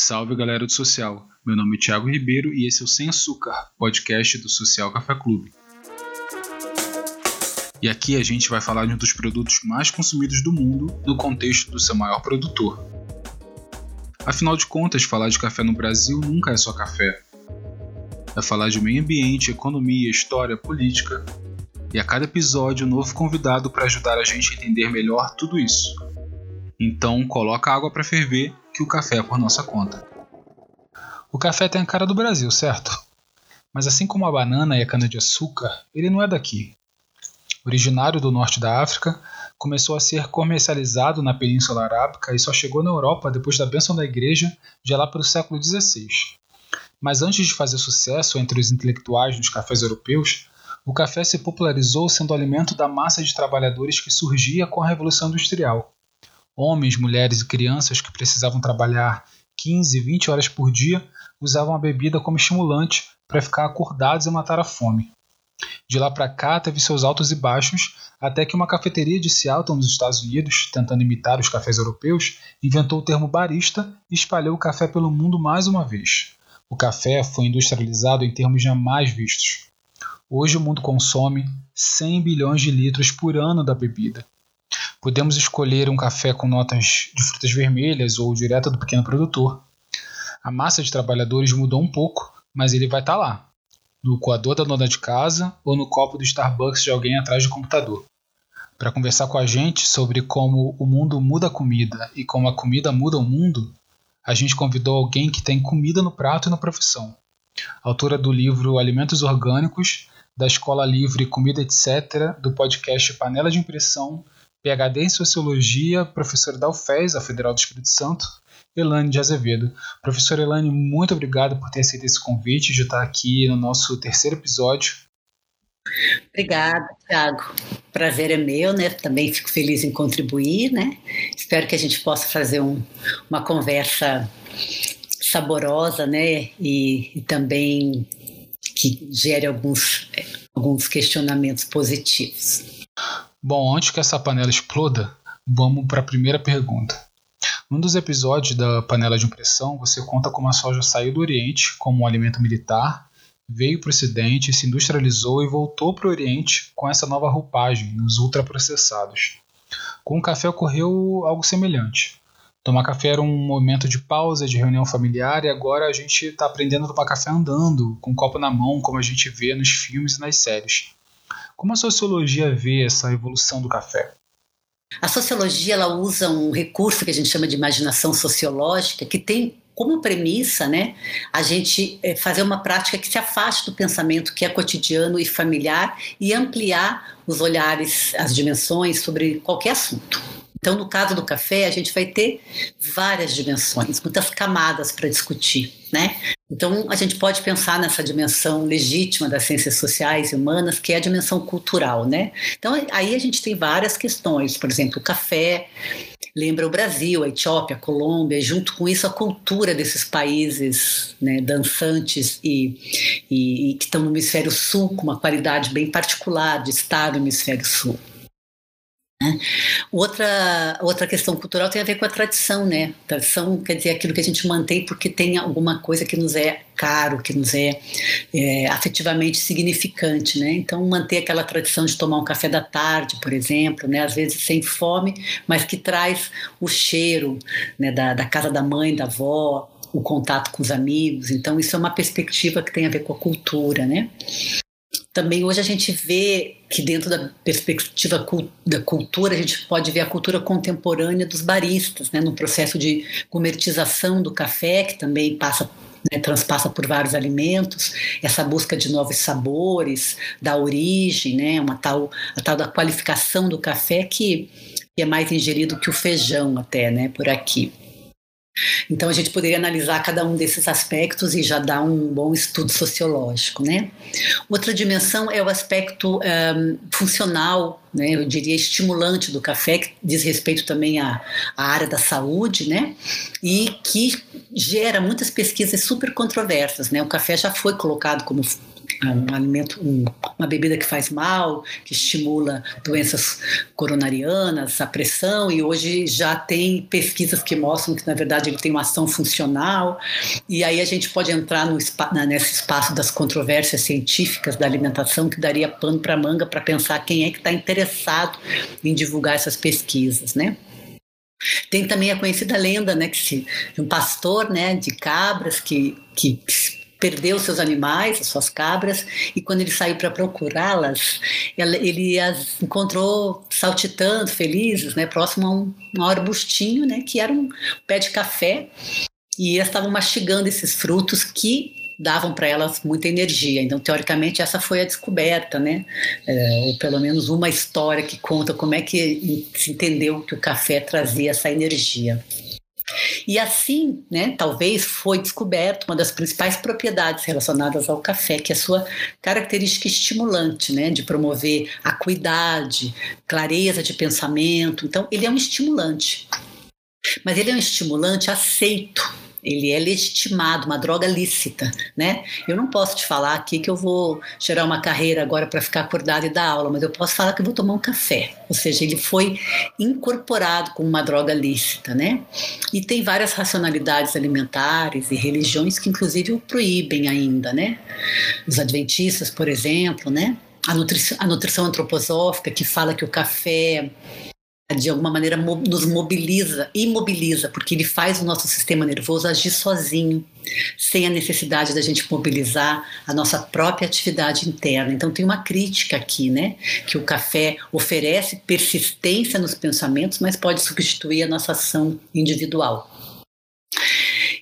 Salve galera do Social, meu nome é Thiago Ribeiro e esse é o Sem Açúcar, podcast do Social Café Clube. E aqui a gente vai falar de um dos produtos mais consumidos do mundo no contexto do seu maior produtor. Afinal de contas, falar de café no Brasil nunca é só café. É falar de meio ambiente, economia, história, política. E a cada episódio, um novo convidado para ajudar a gente a entender melhor tudo isso. Então, coloca água para ferver que o café é por nossa conta. O café tem a cara do Brasil, certo? Mas assim como a banana e a cana-de-açúcar, ele não é daqui. Originário do norte da África, começou a ser comercializado na Península Arábica e só chegou na Europa depois da bênção da Igreja, já lá para o século XVI. Mas antes de fazer sucesso entre os intelectuais dos cafés europeus, o café se popularizou sendo alimento da massa de trabalhadores que surgia com a Revolução Industrial homens, mulheres e crianças que precisavam trabalhar 15, 20 horas por dia usavam a bebida como estimulante para ficar acordados e matar a fome. De lá para cá teve seus altos e baixos, até que uma cafeteria de Seattle, nos Estados Unidos, tentando imitar os cafés europeus, inventou o termo barista e espalhou o café pelo mundo mais uma vez. O café foi industrializado em termos jamais vistos. Hoje o mundo consome 100 bilhões de litros por ano da bebida, Podemos escolher um café com notas de frutas vermelhas ou direto do pequeno produtor. A massa de trabalhadores mudou um pouco, mas ele vai estar tá lá, no coador da dona de casa ou no copo do Starbucks de alguém atrás do computador. Para conversar com a gente sobre como o mundo muda a comida e como a comida muda o mundo, a gente convidou alguém que tem comida no prato e na profissão. Autora do livro Alimentos Orgânicos, da Escola Livre Comida Etc., do podcast Panela de Impressão PhD em Sociologia, professora da UFES, a Federal do Espírito Santo, Elane de Azevedo. Professora Elane, muito obrigado por ter aceito esse convite de estar aqui no nosso terceiro episódio. Obrigada, Thiago. Prazer é meu, né? Também fico feliz em contribuir, né? Espero que a gente possa fazer um, uma conversa saborosa, né? E, e também que gere alguns, alguns questionamentos positivos. Bom, antes que essa panela exploda, vamos para a primeira pergunta. Num dos episódios da panela de impressão, você conta como a soja saiu do Oriente como um alimento militar, veio para o Ocidente, se industrializou e voltou para o Oriente com essa nova roupagem nos ultraprocessados. Com o café ocorreu algo semelhante. Tomar café era um momento de pausa, de reunião familiar, e agora a gente está aprendendo a tomar café andando, com um copo na mão, como a gente vê nos filmes e nas séries. Como a sociologia vê essa evolução do café? A sociologia ela usa um recurso que a gente chama de imaginação sociológica, que tem como premissa, né, a gente eh, fazer uma prática que se afaste do pensamento que é cotidiano e familiar e ampliar os olhares, as dimensões sobre qualquer assunto. Então, no caso do café, a gente vai ter várias dimensões, muitas camadas para discutir, né? Então, a gente pode pensar nessa dimensão legítima das ciências sociais e humanas, que é a dimensão cultural, né? Então, aí a gente tem várias questões, por exemplo, o café lembra o Brasil, a Etiópia, a Colômbia, e junto com isso a cultura desses países né, dançantes e, e, e que estão no hemisfério sul, com uma qualidade bem particular de estar no hemisfério sul. Né? Outra, outra questão cultural tem a ver com a tradição, né? Tradição quer dizer aquilo que a gente mantém porque tem alguma coisa que nos é caro, que nos é, é afetivamente significante, né? Então manter aquela tradição de tomar um café da tarde, por exemplo, né? Às vezes sem fome, mas que traz o cheiro né? da, da casa da mãe, da avó, o contato com os amigos. Então isso é uma perspectiva que tem a ver com a cultura, né? Também hoje a gente vê que dentro da perspectiva da cultura a gente pode ver a cultura contemporânea dos baristas, né, no processo de comercialização do café que também passa né, transpassa por vários alimentos, essa busca de novos sabores, da origem, né, uma tal, a tal da qualificação do café que, que é mais ingerido que o feijão até, né, por aqui. Então a gente poderia analisar cada um desses aspectos e já dar um bom estudo sociológico, né? Outra dimensão é o aspecto um, funcional, né? Eu diria estimulante do café, que diz respeito também à, à área da saúde, né? E que gera muitas pesquisas super controversas, né? O café já foi colocado como um alimento, um, uma bebida que faz mal, que estimula doenças coronarianas, a pressão, e hoje já tem pesquisas que mostram que, na verdade, ele tem uma ação funcional, e aí a gente pode entrar no, nesse espaço das controvérsias científicas da alimentação, que daria pano para manga para pensar quem é que está interessado em divulgar essas pesquisas, né? Tem também a conhecida lenda, né, que se, um pastor, né, de cabras que, que perdeu seus animais, as suas cabras, e quando ele saiu para procurá-las, ele as encontrou saltitando, felizes, né, próximo a um, um arbustinho, né, que era um pé de café, e elas estavam mastigando esses frutos que davam para elas muita energia. Então, teoricamente, essa foi a descoberta, né? É, ou pelo menos uma história que conta como é que se entendeu que o café trazia essa energia. E assim, né, talvez foi descoberto uma das principais propriedades relacionadas ao café, que é a sua característica estimulante, né, de promover acuidade, clareza de pensamento. Então, ele é um estimulante. Mas ele é um estimulante aceito ele é legitimado, uma droga lícita, né? Eu não posso te falar aqui que eu vou gerar uma carreira agora para ficar acordado e dar aula, mas eu posso falar que eu vou tomar um café. Ou seja, ele foi incorporado como uma droga lícita, né? E tem várias racionalidades alimentares e religiões que inclusive o proíbem ainda, né? Os adventistas, por exemplo, né? A a nutrição antroposófica que fala que o café de alguma maneira nos mobiliza, imobiliza, porque ele faz o nosso sistema nervoso agir sozinho, sem a necessidade da gente mobilizar a nossa própria atividade interna. Então tem uma crítica aqui, né, que o café oferece persistência nos pensamentos, mas pode substituir a nossa ação individual.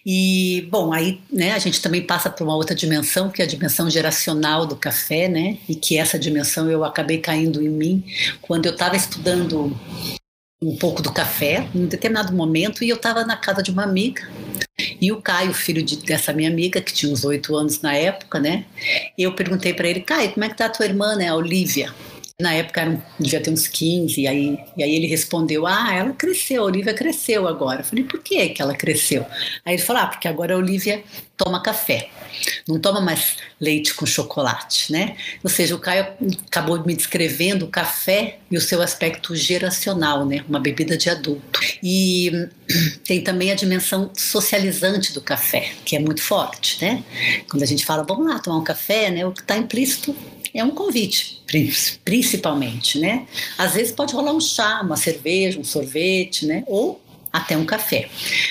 E, bom, aí né, a gente também passa por uma outra dimensão, que é a dimensão geracional do café, né? E que essa dimensão eu acabei caindo em mim quando eu estava estudando um pouco do café, em um determinado momento, e eu estava na casa de uma amiga. E o Caio, filho de, dessa minha amiga, que tinha uns oito anos na época, né? Eu perguntei para ele, Caio, como é que tá a tua irmã, né, a Olivia? Na época era, devia ter uns 15, e aí, e aí ele respondeu: Ah, ela cresceu, a Olivia cresceu agora. Eu falei: Por que, que ela cresceu? Aí ele falou: Ah, porque agora a Olivia toma café, não toma mais leite com chocolate, né? Ou seja, o Caio acabou me descrevendo o café e o seu aspecto geracional, né? Uma bebida de adulto. E tem também a dimensão socializante do café, que é muito forte, né? Quando a gente fala, vamos lá tomar um café, né? O que está implícito é um convite, principalmente, né? Às vezes pode rolar um chá, uma cerveja, um sorvete, né? Ou até um café.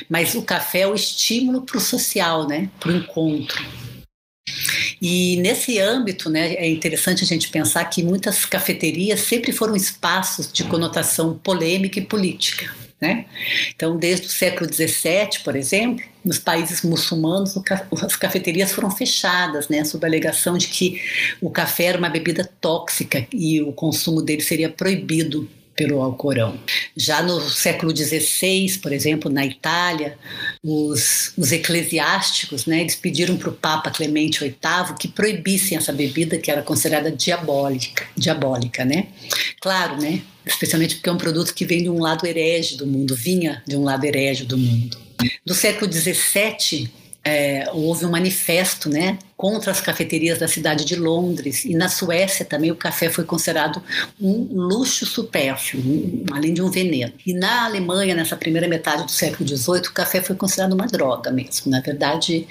Mas o café é o estímulo para o social, né? Para o encontro. E nesse âmbito, né, é interessante a gente pensar que muitas cafeterias sempre foram espaços de conotação polêmica e política. Né? Então, desde o século XVII, por exemplo, nos países muçulmanos, as cafeterias foram fechadas, né, sob a alegação de que o café era uma bebida tóxica e o consumo dele seria proibido pelo Alcorão. Já no século XVI, por exemplo, na Itália, os, os eclesiásticos, né, eles pediram para o Papa Clemente VIII que proibissem essa bebida que era considerada diabólica, diabólica, né? Claro, né? Especialmente porque é um produto que vem de um lado herege do mundo, vinha de um lado herege do mundo. Do século XVII é, houve um manifesto né, contra as cafeterias da cidade de Londres. E na Suécia também o café foi considerado um luxo supérfluo, um, além de um veneno. E na Alemanha, nessa primeira metade do século XVIII, o café foi considerado uma droga mesmo. Na verdade,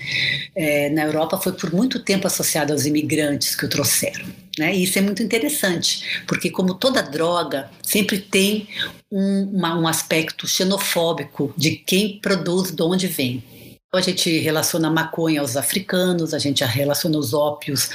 é, na Europa foi por muito tempo associado aos imigrantes que o trouxeram. Né? E isso é muito interessante, porque como toda droga, sempre tem um, uma, um aspecto xenofóbico de quem produz, de onde vem. A gente relaciona a maconha aos africanos, a gente relaciona os ópios,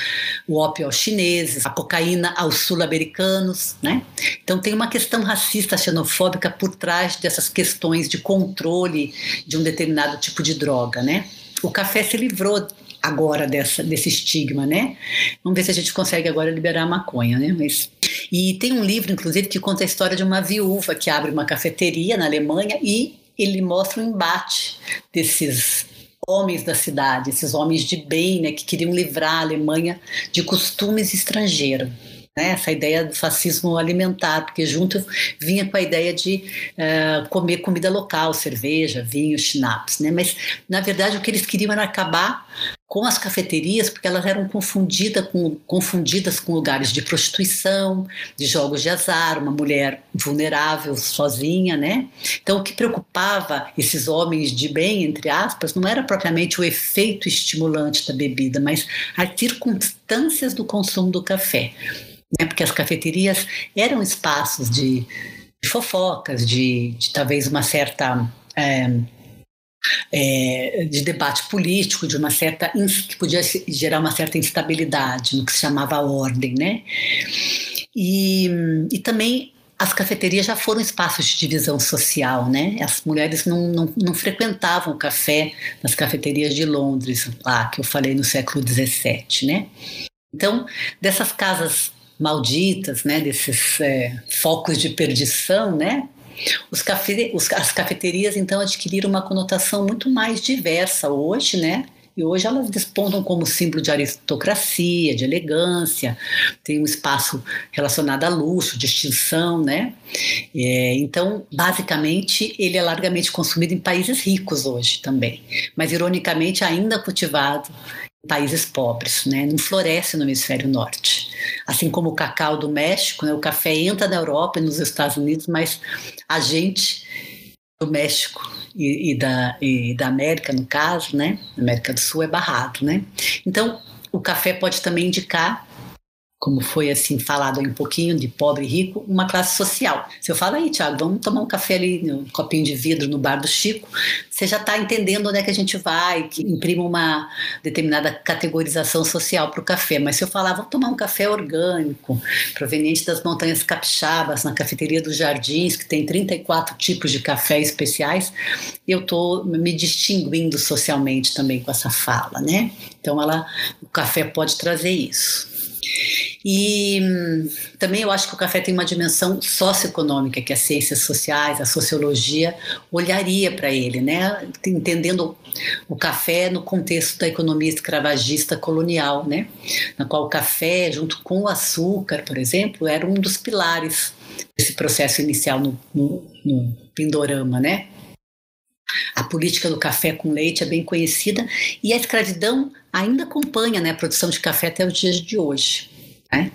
o ópio aos chineses, a cocaína aos sul-americanos, né? Então tem uma questão racista, xenofóbica por trás dessas questões de controle de um determinado tipo de droga, né? O café se livrou agora dessa, desse estigma, né? Vamos ver se a gente consegue agora liberar a maconha, né? Mas... E tem um livro, inclusive, que conta a história de uma viúva que abre uma cafeteria na Alemanha e ele mostra o embate desses homens da cidade, esses homens de bem, né, que queriam livrar a Alemanha de costumes estrangeiros. Né, essa ideia do fascismo alimentar, porque junto vinha com a ideia de uh, comer comida local, cerveja, vinho, schnapps. Né? Mas, na verdade, o que eles queriam era acabar com as cafeterias, porque elas eram confundida com, confundidas com lugares de prostituição, de jogos de azar, uma mulher vulnerável, sozinha, né? Então, o que preocupava esses homens de bem, entre aspas, não era propriamente o efeito estimulante da bebida, mas as circunstâncias do consumo do café. Né? Porque as cafeterias eram espaços de, de fofocas, de, de talvez uma certa. É, é, de debate político, de uma certa que podia gerar uma certa instabilidade no que se chamava ordem, né? E, e também as cafeterias já foram espaços de divisão social, né? As mulheres não, não, não frequentavam café nas cafeterias de Londres, lá que eu falei no século XVII, né? Então, dessas casas malditas, né? Desses é, focos de perdição, né? Os cafe, os, as cafeterias, então, adquiriram uma conotação muito mais diversa hoje, né? E hoje elas despontam como símbolo de aristocracia, de elegância, tem um espaço relacionado a luxo, distinção, né? É, então, basicamente, ele é largamente consumido em países ricos hoje também, mas ironicamente ainda cultivado países pobres, né? Não floresce no hemisfério norte. Assim como o cacau do México, né? o café entra na Europa e nos Estados Unidos, mas a gente do México e, e, da, e da América, no caso, né? América do Sul é barrado, né? Então, o café pode também indicar como foi assim falado aí um pouquinho de pobre e rico, uma classe social. Se eu falo aí, Tiago, vamos tomar um café ali, um copinho de vidro no bar do Chico, você já está entendendo onde é que a gente vai, que imprime uma determinada categorização social para o café. Mas se eu falar, vamos tomar um café orgânico, proveniente das montanhas capixabas, na cafeteria dos Jardins, que tem 34 tipos de café especiais, eu estou me distinguindo socialmente também com essa fala, né? Então, ela, o café pode trazer isso. E hum, também eu acho que o café tem uma dimensão socioeconômica que as ciências sociais, a sociologia olharia para ele, né? Entendendo o café no contexto da economia escravagista colonial, né? Na qual o café, junto com o açúcar, por exemplo, era um dos pilares desse processo inicial no, no, no Pindorama, né? A política do café com leite é bem conhecida e a escravidão ainda acompanha né, a produção de café até os dias de hoje. Né?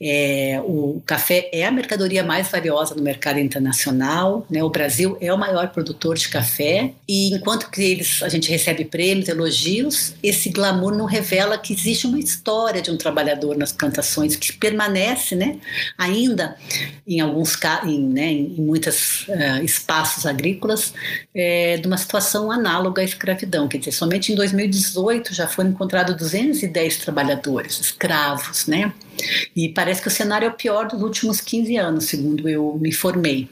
É, o café é a mercadoria mais valiosa no mercado internacional. Né? O Brasil é o maior produtor de café e enquanto que eles, a gente recebe prêmios, elogios, esse glamour não revela que existe uma história de um trabalhador nas plantações que permanece, né? ainda em alguns em, né, em muitos uh, eh, espaços agrícolas é, de uma situação análoga à escravidão. Quer dizer, somente em 2018 já foram encontrados 210 trabalhadores escravos, né? E parece que o cenário é o pior dos últimos 15 anos, segundo eu me informei.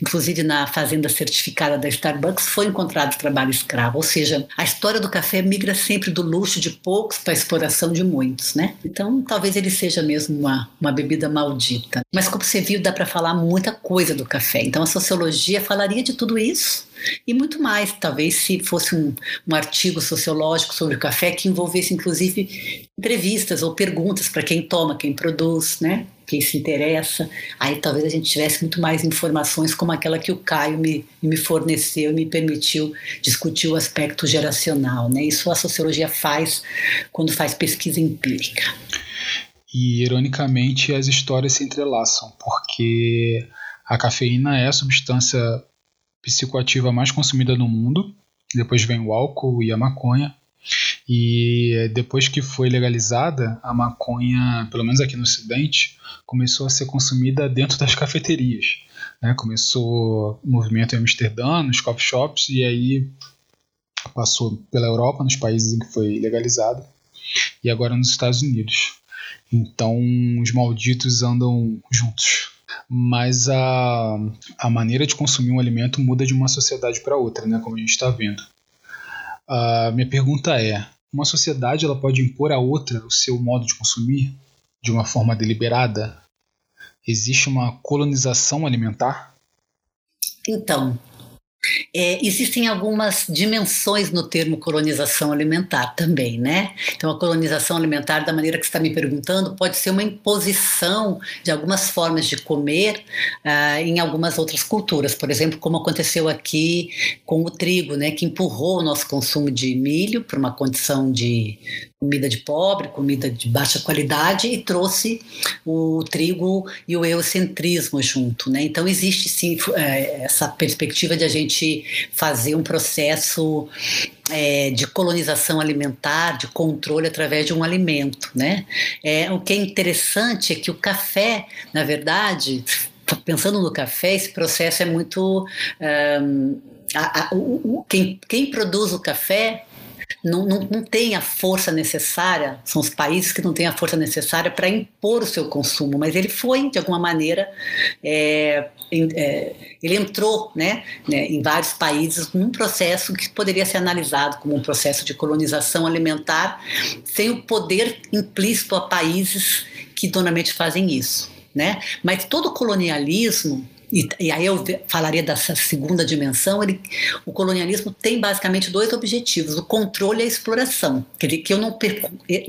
Inclusive, na fazenda certificada da Starbucks foi encontrado trabalho escravo, ou seja, a história do café migra sempre do luxo de poucos para a exploração de muitos, né? Então, talvez ele seja mesmo uma, uma bebida maldita. Mas, como você viu, dá para falar muita coisa do café. Então, a sociologia falaria de tudo isso e muito mais. Talvez se fosse um, um artigo sociológico sobre o café que envolvesse, inclusive, entrevistas ou perguntas para quem toma, quem produz, né? quem se interessa, aí talvez a gente tivesse muito mais informações como aquela que o Caio me, me forneceu e me permitiu discutir o aspecto geracional. Né? Isso a sociologia faz quando faz pesquisa empírica. E, ironicamente, as histórias se entrelaçam, porque a cafeína é a substância psicoativa mais consumida no mundo, depois vem o álcool e a maconha, e depois que foi legalizada, a maconha, pelo menos aqui no Ocidente, começou a ser consumida dentro das cafeterias. Né? Começou o movimento em Amsterdã, nos coffee shops, e aí passou pela Europa, nos países em que foi legalizado, e agora nos Estados Unidos. Então os malditos andam juntos. Mas a, a maneira de consumir um alimento muda de uma sociedade para outra, né? como a gente está vendo. A minha pergunta é: uma sociedade ela pode impor a outra o seu modo de consumir de uma forma deliberada? Existe uma colonização alimentar? Então, é, existem algumas dimensões no termo colonização alimentar também, né? Então, a colonização alimentar, da maneira que você está me perguntando, pode ser uma imposição de algumas formas de comer uh, em algumas outras culturas. Por exemplo, como aconteceu aqui com o trigo, né? Que empurrou o nosso consumo de milho para uma condição de comida de pobre, comida de baixa qualidade e trouxe o trigo e o eurocentrismo junto, né? Então existe sim é, essa perspectiva de a gente fazer um processo é, de colonização alimentar, de controle através de um alimento, né? É, o que é interessante é que o café, na verdade, pensando no café, esse processo é muito um, a, a, o, quem, quem produz o café não, não, não tem a força necessária, são os países que não têm a força necessária para impor o seu consumo, mas ele foi, de alguma maneira, é, é, ele entrou né, né, em vários países num processo que poderia ser analisado como um processo de colonização alimentar, sem o poder implícito a países que normalmente fazem isso. Né? Mas todo colonialismo e, e, aí eu falaria dessa segunda dimensão, ele, o colonialismo tem basicamente dois objetivos, o controle e a exploração. Quer dizer, que eu não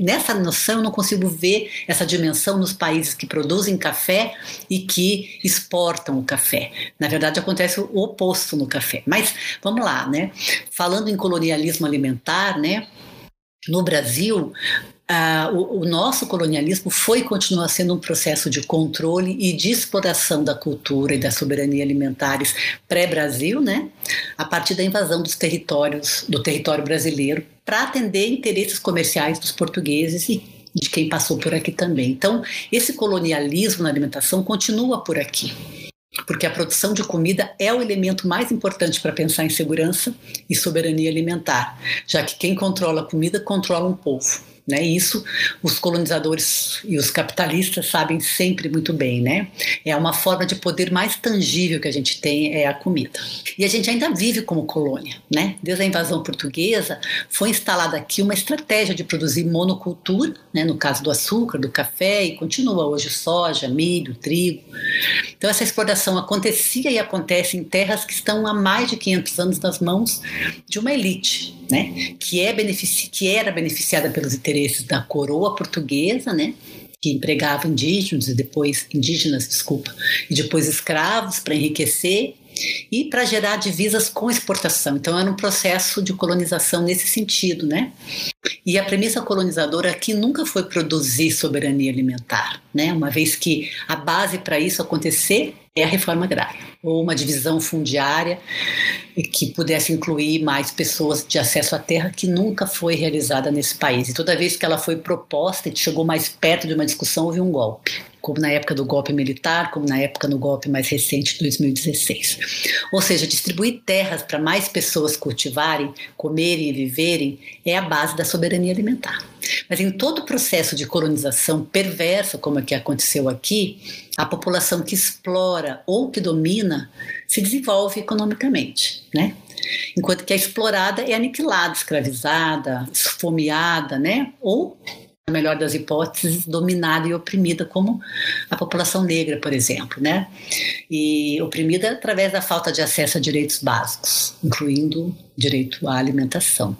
nessa noção eu não consigo ver essa dimensão nos países que produzem café e que exportam o café. Na verdade, acontece o oposto no café. Mas vamos lá, né? Falando em colonialismo alimentar, né? No Brasil, ah, o, o, nosso colonialismo foi e continua sendo um processo de controle e de exploração da cultura e da soberania alimentares pré-Brasil, né? A partir da invasão dos territórios do território brasileiro para atender interesses comerciais dos portugueses e de quem passou por aqui também. Então, esse colonialismo na alimentação continua por aqui porque a produção de comida é o elemento mais importante para pensar em segurança e soberania alimentar, já que quem controla a comida controla um povo. Né? Isso os colonizadores e os capitalistas sabem sempre muito bem. Né? É uma forma de poder mais tangível que a gente tem é a comida. E a gente ainda vive como colônia. Né? Desde a invasão portuguesa, foi instalada aqui uma estratégia de produzir monocultura, né? no caso do açúcar, do café, e continua hoje soja, milho, trigo. Então, essa exploração acontecia e acontece em terras que estão há mais de 500 anos nas mãos de uma elite né, que, é benefici que era beneficiada pelos interesses da coroa portuguesa, né, que empregava indígenas e depois indígenas, desculpa, e depois escravos para enriquecer e para gerar divisas com exportação. Então era um processo de colonização nesse sentido, né? E a premissa colonizadora aqui nunca foi produzir soberania alimentar, né? Uma vez que a base para isso acontecer é a reforma agrária ou uma divisão fundiária que pudesse incluir mais pessoas de acesso à terra que nunca foi realizada nesse país. E toda vez que ela foi proposta e chegou mais perto de uma discussão, houve um golpe como na época do golpe militar, como na época no golpe mais recente de 2016. Ou seja, distribuir terras para mais pessoas cultivarem, comerem e viverem é a base da soberania alimentar. Mas em todo o processo de colonização perversa, como é que aconteceu aqui, a população que explora ou que domina se desenvolve economicamente, né? Enquanto que a explorada é aniquilada, escravizada, esfomeada, né? Ou melhor das hipóteses, dominada e oprimida, como a população negra, por exemplo, né? E oprimida através da falta de acesso a direitos básicos, incluindo direito à alimentação.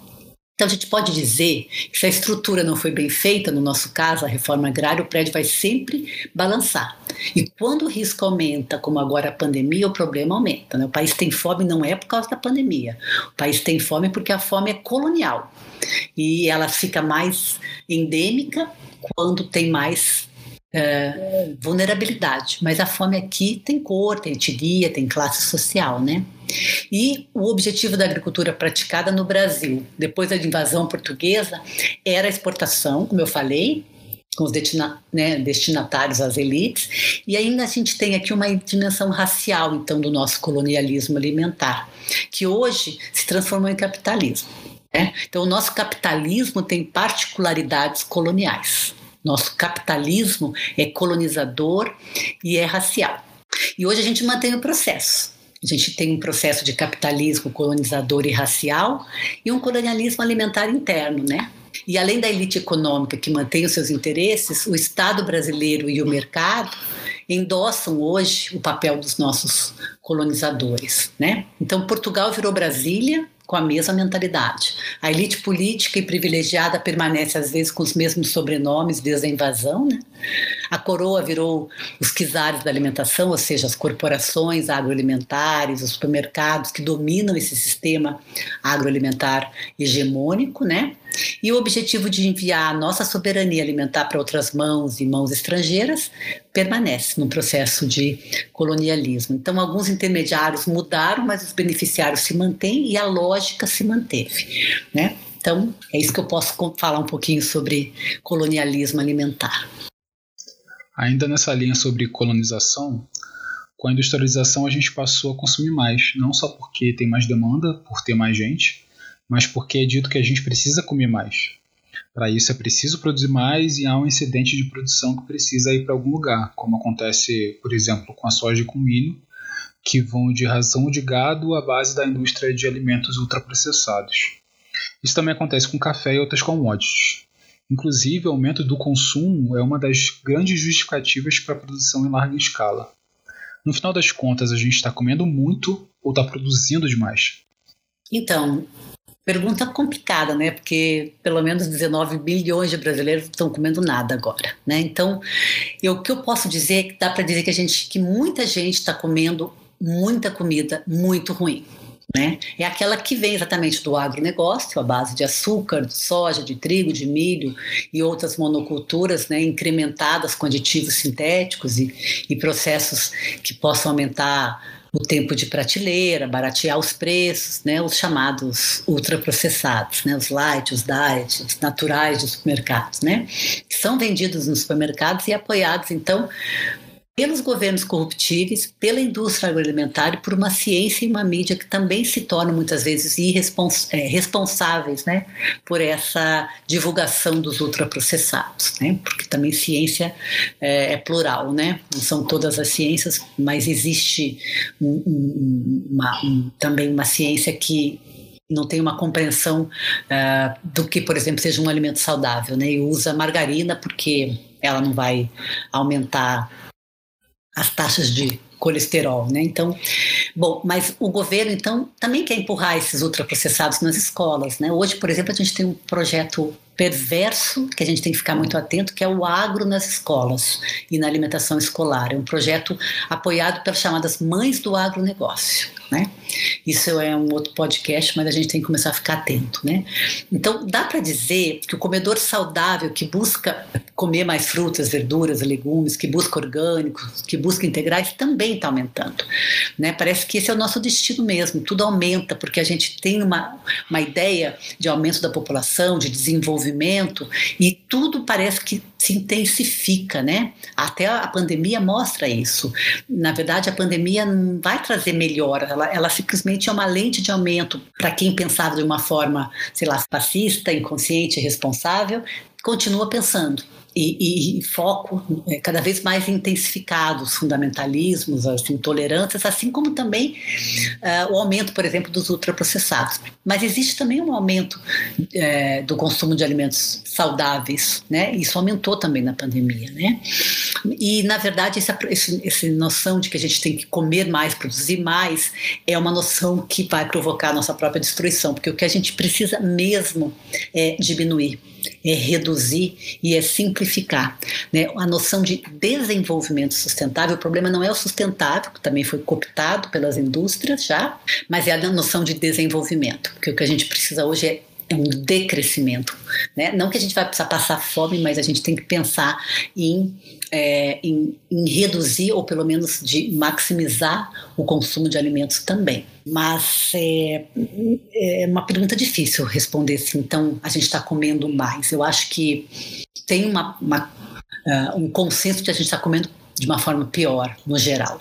Então a gente pode dizer que se a estrutura não foi bem feita, no nosso caso, a reforma agrária, o prédio vai sempre balançar. E quando o risco aumenta, como agora a pandemia, o problema aumenta. Né? O país tem fome não é por causa da pandemia. O país tem fome porque a fome é colonial. E ela fica mais endêmica quando tem mais é, vulnerabilidade. Mas a fome aqui tem cor, tem etnia, tem classe social, né? E o objetivo da agricultura praticada no Brasil, depois da invasão portuguesa, era a exportação, como eu falei, com os destina, né, destinatários às elites, e ainda a gente tem aqui uma dimensão racial, então, do nosso colonialismo alimentar, que hoje se transformou em capitalismo. Né? Então, o nosso capitalismo tem particularidades coloniais. Nosso capitalismo é colonizador e é racial. E hoje a gente mantém o processo. A gente tem um processo de capitalismo colonizador e racial e um colonialismo alimentar interno, né? E além da elite econômica que mantém os seus interesses, o Estado brasileiro e o mercado endossam hoje o papel dos nossos colonizadores, né? Então Portugal virou Brasília, com a mesma mentalidade. A elite política e privilegiada permanece às vezes com os mesmos sobrenomes desde a invasão, né? A coroa virou os czares da alimentação, ou seja, as corporações agroalimentares, os supermercados que dominam esse sistema agroalimentar hegemônico, né? E o objetivo de enviar a nossa soberania alimentar para outras mãos e mãos estrangeiras permanece no processo de colonialismo. Então, alguns intermediários mudaram, mas os beneficiários se mantêm e a lógica se manteve, né? Então, é isso que eu posso falar um pouquinho sobre colonialismo alimentar. Ainda nessa linha sobre colonização, com a industrialização a gente passou a consumir mais, não só porque tem mais demanda, por ter mais gente, mas porque é dito que a gente precisa comer mais. Para isso é preciso produzir mais e há um excedente de produção que precisa ir para algum lugar, como acontece, por exemplo, com a soja e com o milho, que vão de ração de gado à base da indústria de alimentos ultraprocessados. Isso também acontece com café e outras commodities. Inclusive, o aumento do consumo é uma das grandes justificativas para a produção em larga escala. No final das contas, a gente está comendo muito ou está produzindo demais? Então, pergunta complicada, né? Porque pelo menos 19 bilhões de brasileiros estão comendo nada agora, né? Então, eu, o que eu posso dizer é que dá para dizer que a gente, que muita gente está comendo muita comida muito ruim. Né? É aquela que vem exatamente do agronegócio, a base de açúcar, de soja, de trigo, de milho e outras monoculturas né, incrementadas com aditivos sintéticos e, e processos que possam aumentar o tempo de prateleira, baratear os preços, né, os chamados ultraprocessados, né, os light, os diet, os naturais dos supermercados, né, que são vendidos nos supermercados e apoiados então pelos governos corruptíveis, pela indústria agroalimentar e por uma ciência e uma mídia que também se tornam muitas vezes irrespons é, né, por essa divulgação dos ultraprocessados, né, porque também ciência é, é plural, né, não são todas as ciências, mas existe um, um, uma, um, também uma ciência que não tem uma compreensão uh, do que, por exemplo, seja um alimento saudável, né? E usa margarina porque ela não vai aumentar as taxas de colesterol, né? Então, bom, mas o governo então também quer empurrar esses ultraprocessados nas escolas, né? Hoje, por exemplo, a gente tem um projeto perverso que a gente tem que ficar muito atento, que é o agro nas escolas e na alimentação escolar. É um projeto apoiado pelas chamadas mães do agronegócio né? Isso é um outro podcast, mas a gente tem que começar a ficar atento, né? Então, dá para dizer que o comedor saudável que busca comer mais frutas, verduras, legumes, que busca orgânicos, que busca integrais, também está aumentando, né? Parece que esse é o nosso destino mesmo, tudo aumenta, porque a gente tem uma, uma ideia de aumento da população, de desenvolvimento, e tudo parece que se intensifica, né? Até a pandemia mostra isso. Na verdade, a pandemia não vai trazer melhora, ela, ela simplesmente é uma lente de aumento para quem pensava de uma forma, sei lá, fascista, inconsciente, responsável, continua pensando e, e, foco é, cada vez mais intensificado, os fundamentalismos, as intolerâncias, assim como também uh, o aumento, por exemplo, dos ultraprocessados. Mas existe também um aumento uh, do consumo de alimentos saudáveis, né? Isso aumentou também na pandemia, né? E na verdade essa, essa noção de que a gente tem que comer mais, produzir mais, é uma noção que vai provocar a nossa própria destruição, porque o que a gente precisa mesmo é diminuir é reduzir e é simplificar. Né? A noção de desenvolvimento sustentável, o problema não é o sustentável, que também foi cooptado pelas indústrias já, mas é a noção de desenvolvimento, porque o que a gente precisa hoje é é um decrescimento. Né? Não que a gente vai precisar passar fome, mas a gente tem que pensar em, é, em, em, reduzir ou pelo menos de maximizar o consumo de alimentos também. Mas é, é uma pergunta difícil responder se então a gente está comendo mais. Eu acho que tem uma, uma uh, um consenso de a gente estar tá comendo de uma forma pior, no geral.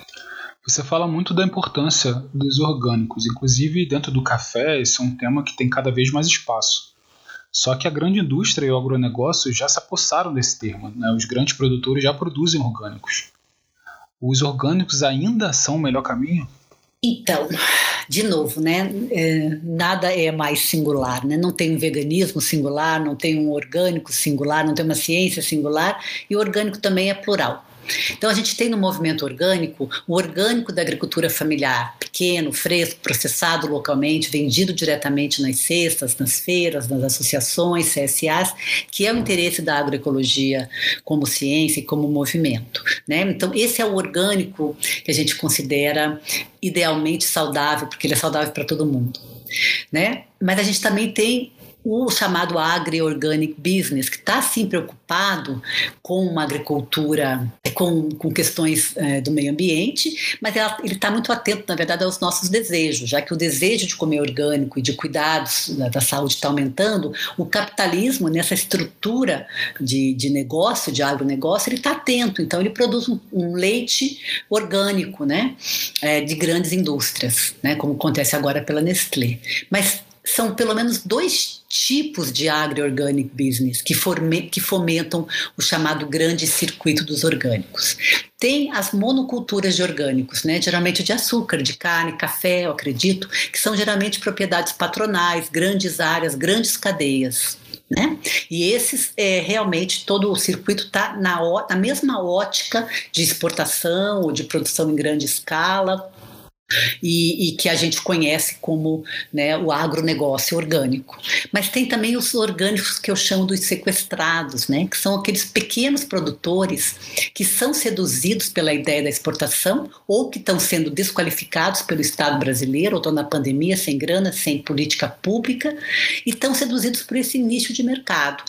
Você fala muito da importância dos orgânicos, inclusive dentro do café, esse é um tema que tem cada vez mais espaço. Só que a grande indústria e o agronegócio já se apossaram desse termo, né? os grandes produtores já produzem orgânicos. Os orgânicos ainda são o melhor caminho? Então, de novo, né? É, nada é mais singular, né? Não tem um veganismo singular, não tem um orgânico singular, não tem uma ciência singular, e o orgânico também é plural. Então a gente tem no movimento orgânico o orgânico da agricultura familiar, pequeno, fresco, processado localmente, vendido diretamente nas cestas, nas feiras, nas associações, CSAs, que é o interesse da agroecologia como ciência e como movimento. Né? Então esse é o orgânico que a gente considera idealmente saudável, porque ele é saudável para todo mundo. Né? Mas a gente também tem o chamado agri-organic business, que está sim preocupado com uma agricultura, com, com questões é, do meio ambiente, mas ela, ele está muito atento, na verdade, aos nossos desejos, já que o desejo de comer orgânico e de cuidados da, da saúde está aumentando, o capitalismo, nessa estrutura de, de negócio, de agronegócio, ele está atento, então ele produz um, um leite orgânico, né, é, de grandes indústrias, né, como acontece agora pela Nestlé. Mas são pelo menos dois tipos de agri-organic business que, forme, que fomentam o chamado grande circuito dos orgânicos. Tem as monoculturas de orgânicos, né? geralmente de açúcar, de carne, café, eu acredito, que são geralmente propriedades patronais, grandes áreas, grandes cadeias. Né? E esses é, realmente todo o circuito está na, na mesma ótica de exportação ou de produção em grande escala, e, e, que a gente conhece como né, o agronegócio orgânico. Mas tem também os orgânicos que eu chamo dos sequestrados, né, que são aqueles pequenos produtores que são seduzidos pela ideia da exportação ou que estão sendo desqualificados pelo Estado brasileiro, ou estão na pandemia, sem grana, sem política pública, e estão seduzidos por esse nicho de mercado,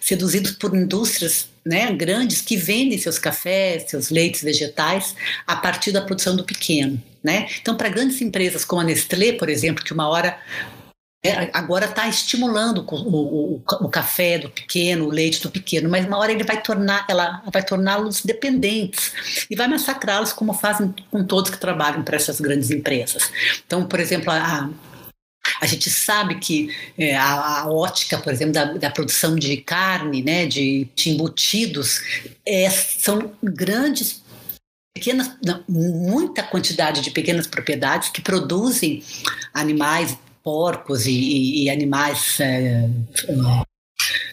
seduzidos por indústrias né, grandes que vendem seus cafés, seus leites vegetais a partir da produção do pequeno. Né? Então, para grandes empresas como a Nestlé, por exemplo, que uma hora é, agora está estimulando o, o, o, café do pequeno, o leite do pequeno, mas uma hora ele vai tornar, ela vai torná-los dependentes e vai massacrá-los como fazem com todos que trabalham para essas grandes empresas. Então, por exemplo, a, gente sabe que é, a, a, ótica, por exemplo, da, da, produção de carne, né, de, de embutidos, é, são grandes pequenas, muita quantidade de pequenas propriedades que produzem animais, porcos e, e, e animais, é, é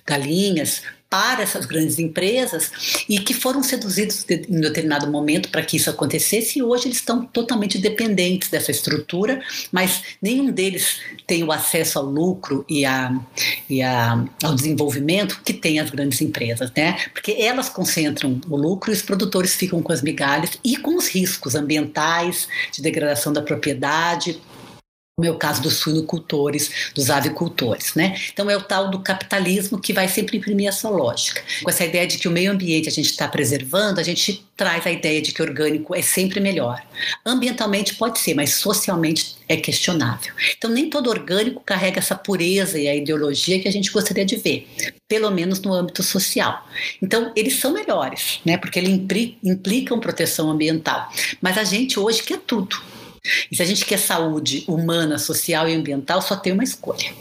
galinhas, para essas grandes empresas e que foram seduzidos em determinado momento para que isso acontecesse e hoje eles estão totalmente dependentes dessa estrutura, mas nenhum deles tem o acesso ao lucro e, a, e a, ao desenvolvimento que tem as grandes empresas, né? Porque elas concentram o lucro e os produtores ficam com as migalhas e com os riscos ambientais, de degradação da propriedade, como é o caso dos suinocultores, dos avicultores, né? Então é o tal do capitalismo que vai sempre imprimir essa lógica. Com essa ideia de que o meio ambiente a gente está preservando, a gente traz a ideia de que orgânico é sempre melhor. Ambientalmente pode ser, mas socialmente é questionável. Então nem todo orgânico carrega essa pureza e a ideologia que a gente gostaria de ver, pelo menos no âmbito social. Então eles são melhores, né? Porque eles implicam proteção ambiental. Mas a gente hoje quer tudo. E se a gente quer saúde humana, social e ambiental, só tem uma escolha: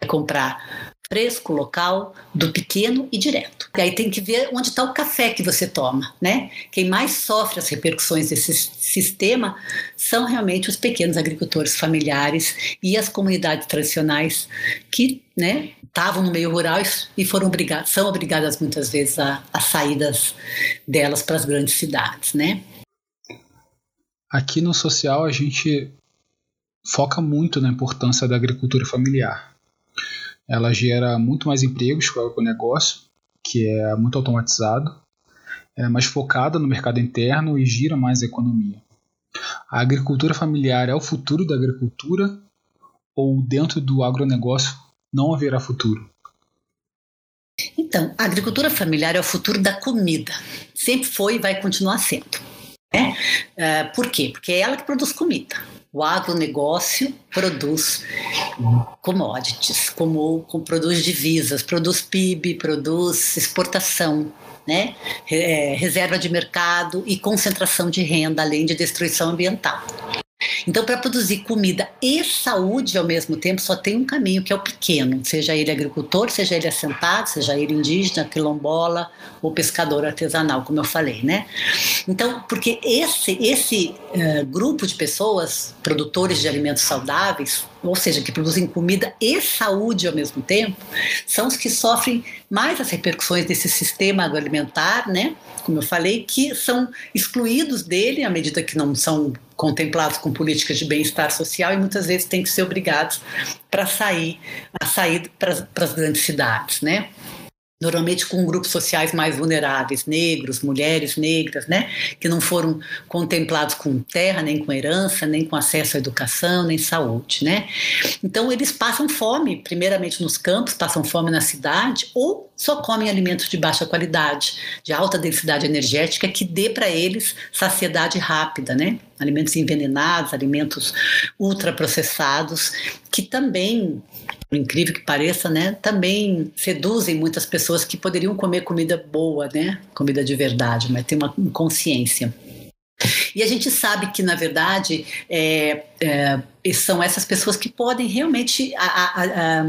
é comprar fresco, local, do pequeno e direto. E aí tem que ver onde está o café que você toma, né? Quem mais sofre as repercussões desse sistema são realmente os pequenos agricultores familiares e as comunidades tradicionais que, né, estavam no meio rural e foram obrigadas, são obrigadas muitas vezes a, a saídas delas para as grandes cidades, né? Aqui no social a gente foca muito na importância da agricultura familiar. Ela gera muito mais empregos que o agronegócio, que é muito automatizado, é mais focada no mercado interno e gira mais a economia. A agricultura familiar é o futuro da agricultura ou dentro do agronegócio não haverá futuro? Então, a agricultura familiar é o futuro da comida. Sempre foi e vai continuar sendo. Né? Uh, por quê? Porque é ela que produz comida. O agronegócio produz commodities, como, como produz divisas, produz PIB, produz exportação, né? É, reserva de mercado e concentração de renda, além de destruição ambiental. Então, para produzir comida e saúde ao mesmo tempo, só tem um caminho, que é o pequeno, seja ele agricultor, seja ele assentado, seja ele indígena, quilombola ou pescador artesanal, como eu falei, né? Então, porque esse, esse uh, grupo de pessoas, produtores de alimentos saudáveis, ou seja, que produzem comida e saúde ao mesmo tempo, são os que sofrem mais as repercussões desse sistema agroalimentar, né? Como eu falei, que são excluídos dele à medida que não são contemplados com políticas de bem-estar social e muitas vezes têm que ser obrigados para sair, a sair para as grandes cidades, né? Normalmente com grupos sociais mais vulneráveis, negros, mulheres negras, né, que não foram contemplados com terra, nem com herança, nem com acesso à educação, nem saúde, né? Então eles passam fome, primeiramente nos campos, passam fome na cidade ou só comem alimentos de baixa qualidade, de alta densidade energética que dê para eles saciedade rápida, né? Alimentos envenenados, alimentos ultraprocessados, que também por incrível que pareça, né, também seduzem muitas pessoas que poderiam comer comida boa, né, comida de verdade, mas tem uma inconsciência. E a gente sabe que, na verdade, é, é, são essas pessoas que podem realmente a, a, a,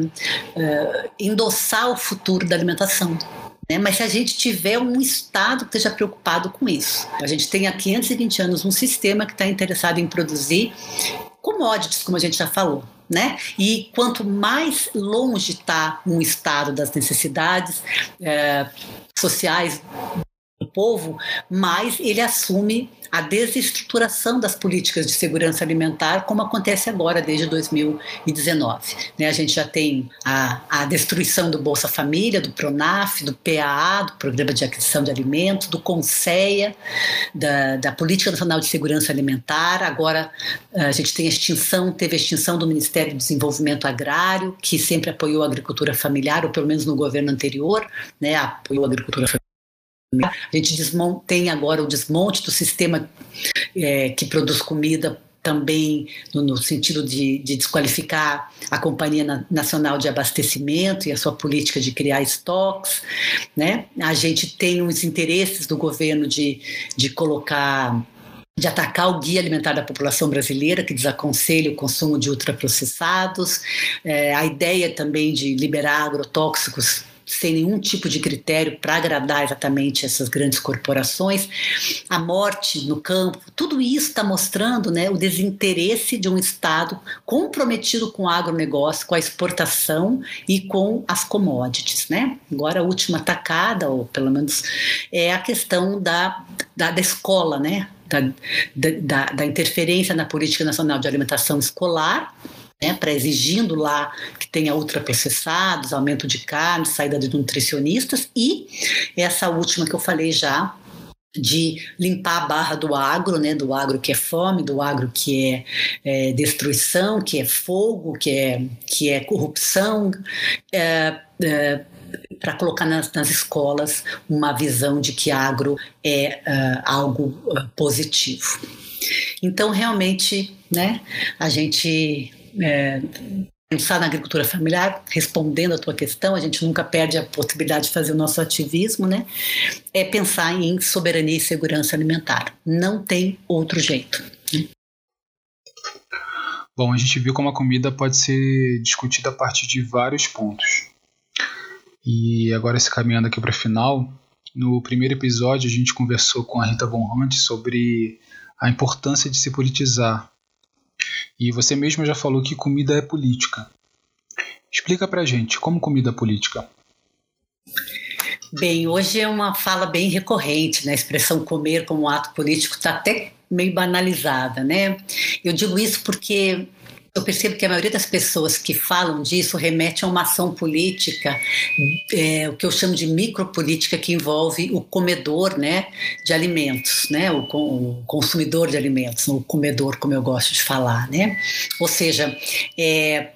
endossar o futuro da alimentação. Né? Mas se a gente tiver um Estado que esteja preocupado com isso, a gente tem há 520 anos um sistema que está interessado em produzir commodities, como a gente já falou, né? E quanto mais longe está um Estado das necessidades é, sociais povo, mais ele assume a desestruturação das políticas de segurança alimentar, como acontece agora desde 2019. Né, a gente já tem a, a destruição do Bolsa Família, do PRONAF, do PAA, do Programa de Aquisição de Alimentos, do CONSEA, da, da Política Nacional de Segurança Alimentar. Agora a gente tem a extinção, teve a extinção do Ministério do Desenvolvimento Agrário, que sempre apoiou a agricultura familiar, ou pelo menos no governo anterior, né, apoiou a agricultura familiar a gente tem agora o desmonte do sistema é, que produz comida também no, no sentido de, de, desqualificar a Companhia Nacional de Abastecimento e a sua política de criar estoques. Né? A gente tem os interesses do governo de, de colocar de atacar o guia alimentar da população brasileira, que desaconselha o consumo de ultraprocessados, é, a ideia também de liberar agrotóxicos sem nenhum tipo de critério para agradar exatamente essas grandes corporações, a morte no campo, tudo isso está mostrando né, o desinteresse de um Estado comprometido com o agronegócio, com a exportação e com as commodities. Né? Agora, a última tacada, ou pelo menos, é a questão da, da, da escola, né? Da, da, da interferência na política nacional de alimentação escolar, né, para exigindo lá que tenha ultraprocessados, aumento de carne, saída de nutricionistas e essa última que eu falei já de limpar a barra do agro, né, do agro que é fome, do agro que é, é destruição, que é fogo, que é, que é corrupção, é, é, para colocar nas, nas, escolas uma visão de que agro é uh, algo uh, positivo. Então, realmente, né, a gente é, pensar na agricultura familiar, respondendo a tua questão, a gente nunca perde a possibilidade de fazer o nosso ativismo, né? É pensar em soberania e segurança alimentar. Não tem outro jeito. Né? Bom, a gente viu como a comida pode ser discutida a partir de vários pontos. E agora, se caminhando aqui para o final, no primeiro episódio a gente conversou com a Rita Von Hunt sobre a importância de se politizar e você mesmo já falou que comida é política. Explica pra gente como comida é política. Bem, hoje é uma fala bem recorrente, né? A expressão comer como ato político está até meio banalizada, né? Eu digo isso porque eu percebo que a maioria das pessoas que falam disso remete a uma ação política, é, o que eu chamo de micropolítica, que envolve o comedor né, de alimentos, né, o, o consumidor de alimentos, o comedor, como eu gosto de falar. Né? Ou seja, é,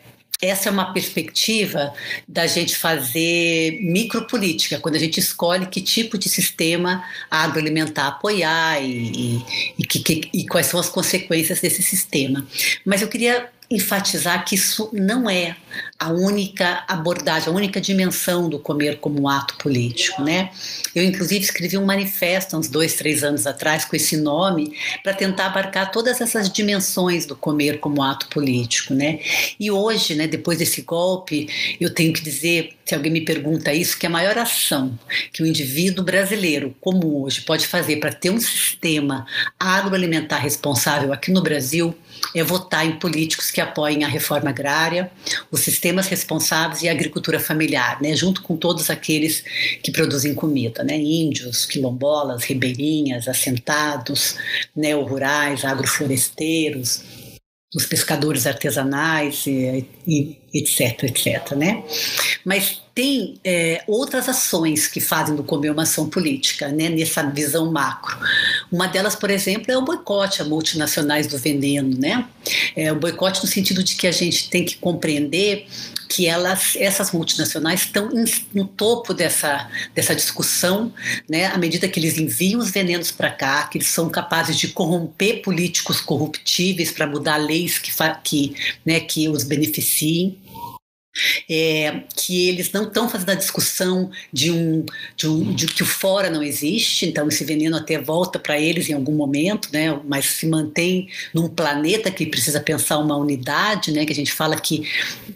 essa é uma perspectiva da gente fazer micropolítica, quando a gente escolhe que tipo de sistema agroalimentar apoiar e, e, e, que, e quais são as consequências desse sistema. Mas eu queria enfatizar que isso não é a única abordagem, a única dimensão do comer como ato político, né? Eu inclusive escrevi um manifesto uns dois, três anos atrás com esse nome para tentar abarcar todas essas dimensões do comer como ato político, né? E hoje, né, depois desse golpe, eu tenho que dizer, se alguém me pergunta isso, que a maior ação que o indivíduo brasileiro, como hoje, pode fazer para ter um sistema agroalimentar responsável aqui no Brasil é votar em políticos que apoiem a reforma agrária, os sistemas responsáveis e a agricultura familiar, né, junto com todos aqueles que produzem comida, né, índios, quilombolas, ribeirinhas, assentados, neo-rurais, agrofloresteiros, os pescadores artesanais, e, e, etc, etc, né? Mas tem é, outras ações que fazem do comer uma ação política, né, nessa visão macro. Uma delas, por exemplo, é o boicote a multinacionais do veneno, né? É, o boicote no sentido de que a gente tem que compreender que elas, essas multinacionais estão no topo dessa, dessa discussão, né, à medida que eles enviam os venenos para cá, que eles são capazes de corromper políticos corruptíveis para mudar leis que, que, né, que os beneficiem é, que eles não estão fazendo a discussão de um, de um de que o fora não existe, então esse veneno até volta para eles em algum momento, né? Mas se mantém num planeta que precisa pensar uma unidade, né? Que a gente fala que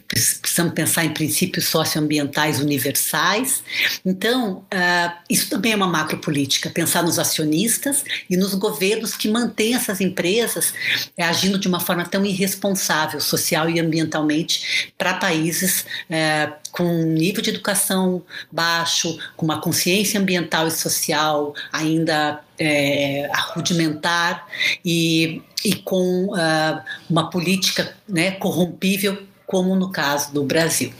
precisamos pensar em princípios socioambientais universais. Então uh, isso também é uma macropolítica, pensar nos acionistas e nos governos que mantêm essas empresas é, agindo de uma forma tão irresponsável social e ambientalmente para países países é, com um nível de educação baixo, com uma consciência ambiental e social ainda é, rudimentar e, e com uh, uma política né, corrompível, como no caso do Brasil.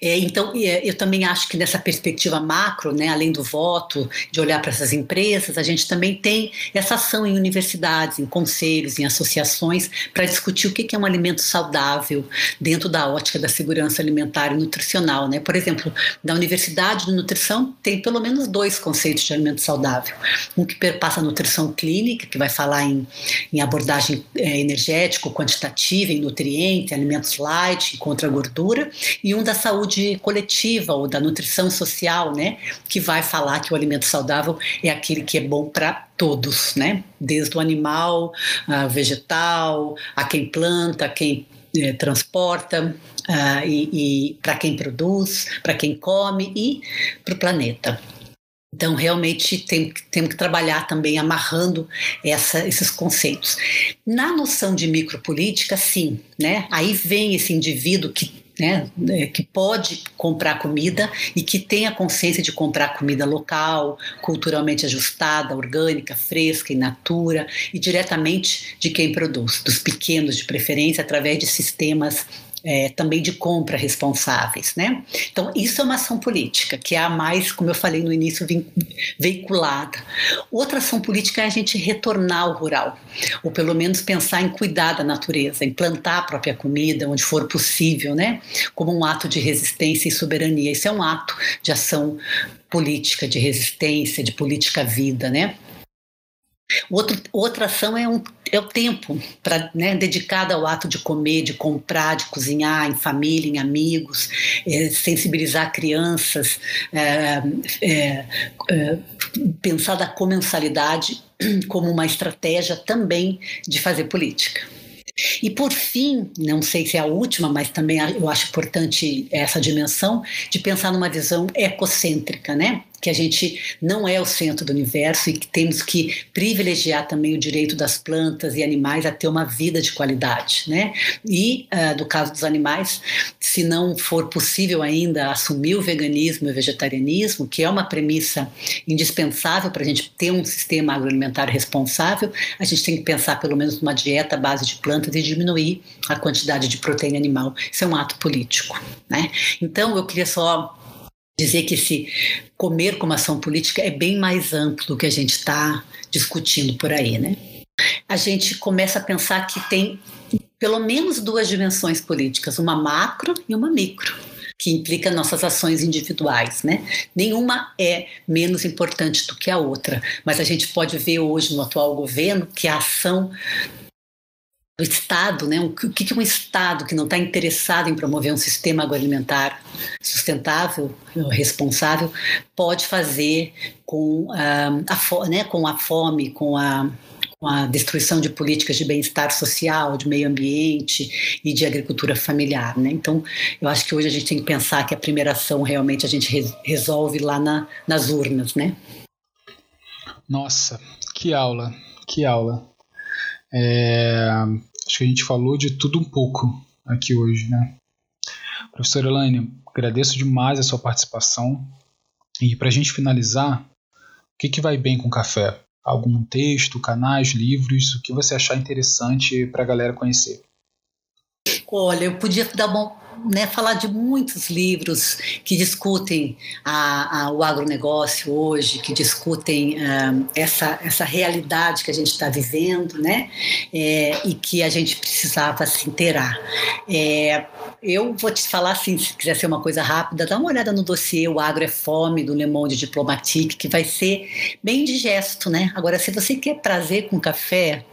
É, então, é, eu também acho que nessa perspectiva macro, né, além do voto, de olhar para essas empresas, a gente também tem essa ação em universidades, em conselhos, em associações, para discutir o que é um alimento saudável dentro da ótica da segurança alimentar e nutricional. Né? Por exemplo, na Universidade de Nutrição tem pelo menos dois conceitos de alimento saudável. Um que perpassa a nutrição clínica, que vai falar em, em abordagem é, energético, quantitativa, em nutrientes, alimentos light, contra gordura, e um da saúde coletiva ou da nutrição social, né, que vai falar que o alimento saudável é aquele que é bom para todos, né, desde o animal, a vegetal, a quem planta, a quem é, transporta uh, e, e para quem produz, para quem come e para o planeta. Então, realmente, tem, temos que trabalhar também amarrando essa, esses conceitos. Na noção de micropolítica, sim, né? aí vem esse indivíduo que né, é, que pode comprar comida e que tem a consciência de comprar comida local, culturalmente ajustada, orgânica, fresca, in natura e diretamente de quem produz, dos pequenos de preferência, através de sistemas é, também de compra responsáveis, né? Então isso é uma ação política que é a mais, como eu falei no início, veiculada. Outra ação política é a gente retornar ao rural, ou pelo menos pensar em cuidar da natureza, em plantar a própria comida onde for possível, né? Como um ato de resistência e soberania. Isso é um ato de ação política, de resistência, de política vida, né? Outro, outra ação é, um, é o tempo para né, dedicado ao ato de comer, de comprar, de cozinhar em família, em amigos, é, sensibilizar crianças, é, é, é pensar da comensalidade como uma estratégia também de fazer política. E por fim, não sei se é a última, mas também eu acho importante essa dimensão de pensar numa visão ecocêntrica, né? Que a gente não é o centro do universo e que temos que privilegiar também o direito das plantas e animais a ter uma vida de qualidade, né? E uh, do caso dos animais, se não for possível ainda assumir o veganismo e o vegetarianismo, que é uma premissa indispensável para a gente ter um sistema agroalimentar responsável, a gente tem que pensar pelo menos numa dieta à base de plantas e diminuir a quantidade de proteína animal. Isso é um ato político, né? Então eu queria só dizer que esse comer como ação política é bem mais amplo do que a gente está discutindo por aí, né? A gente começa a pensar que tem pelo menos duas dimensões políticas, uma macro e uma micro, que implica nossas ações individuais, né? Nenhuma é menos importante do que a outra, mas a gente pode ver hoje no atual governo que a ação do Estado, né? O que é um Estado que não está interessado em promover um sistema agroalimentar sustentável, responsável, pode fazer com ah, a, né, com a fome, com a, com a destruição de políticas de bem-estar social, de meio ambiente e de agricultura familiar. Né? Então, eu acho que hoje a gente tem que pensar que a primeira ação realmente a gente resolve lá na, nas urnas. Né? Nossa, que aula, que aula. É, Acho que a gente falou de tudo um pouco aqui hoje, né? Professora Elaine, agradeço demais a sua participação. E para a gente finalizar, o que, que vai bem com café? Algum texto, canais, livros, o que você achar interessante para a galera conhecer? Olha, eu podia dar uma né, falar de muitos livros que discutem a, a, o agronegócio hoje, que discutem uh, essa, essa realidade que a gente está vivendo, né, é, e que a gente precisava se inteirar. É, eu vou te falar assim, se quiser ser uma coisa rápida, dá uma olhada no dossiê O Agro é Fome, do Le Monde Diplomatique, que vai ser bem digesto, né? Agora, se você quer trazer com café,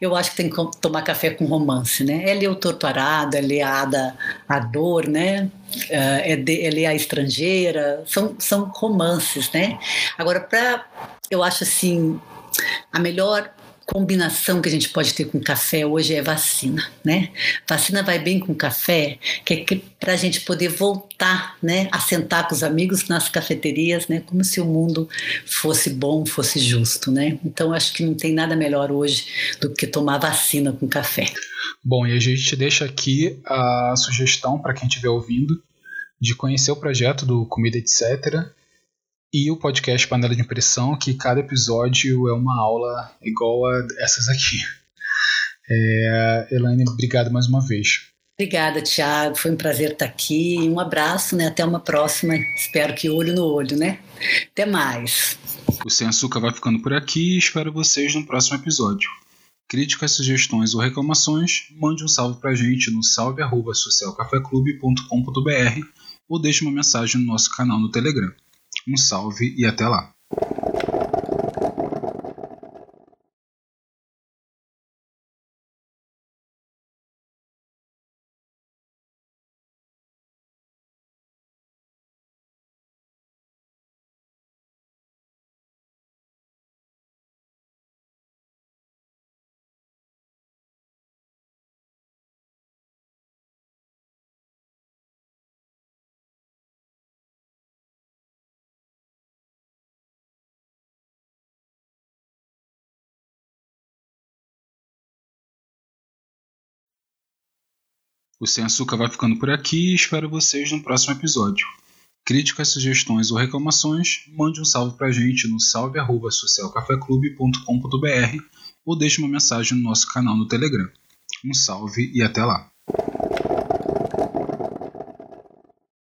eu acho que tem que tomar café com romance, né? É ler o Torto Arado, é ler a Ada, a dor, né? É, é, de, é ler a estrangeira, são, são romances, né? Agora, para eu acho assim, a melhor combinação que a gente pode ter com café hoje é vacina, né? Vacina vai bem com café, que é para a gente poder voltar, né, a sentar com os amigos nas cafeterias, né, como se o mundo fosse bom, fosse justo, né? Então acho que não tem nada melhor hoje do que tomar vacina com café. Bom, e a gente deixa aqui a sugestão para quem estiver ouvindo de conhecer o projeto do Comida Etc e o podcast Panela de Impressão, que cada episódio é uma aula igual a essas aqui. É, Elaine, obrigado mais uma vez. Obrigada, Tiago. Foi um prazer estar aqui. Um abraço, né? Até uma próxima. Espero que olho no olho, né? Até mais. O Sem Açúcar vai ficando por aqui e espero vocês no próximo episódio. Críticas, sugestões ou reclamações, mande um salve pra gente no salve.socialcafeclube.com.br ou deixe uma mensagem no nosso canal no Telegram. Um salve e até lá! O Sem Açúcar vai ficando por aqui e espero vocês no próximo episódio. Críticas, sugestões ou reclamações, mande um salve pra gente no salve.socialcafeclube.com.br ou deixe uma mensagem no nosso canal no Telegram. Um salve e até lá!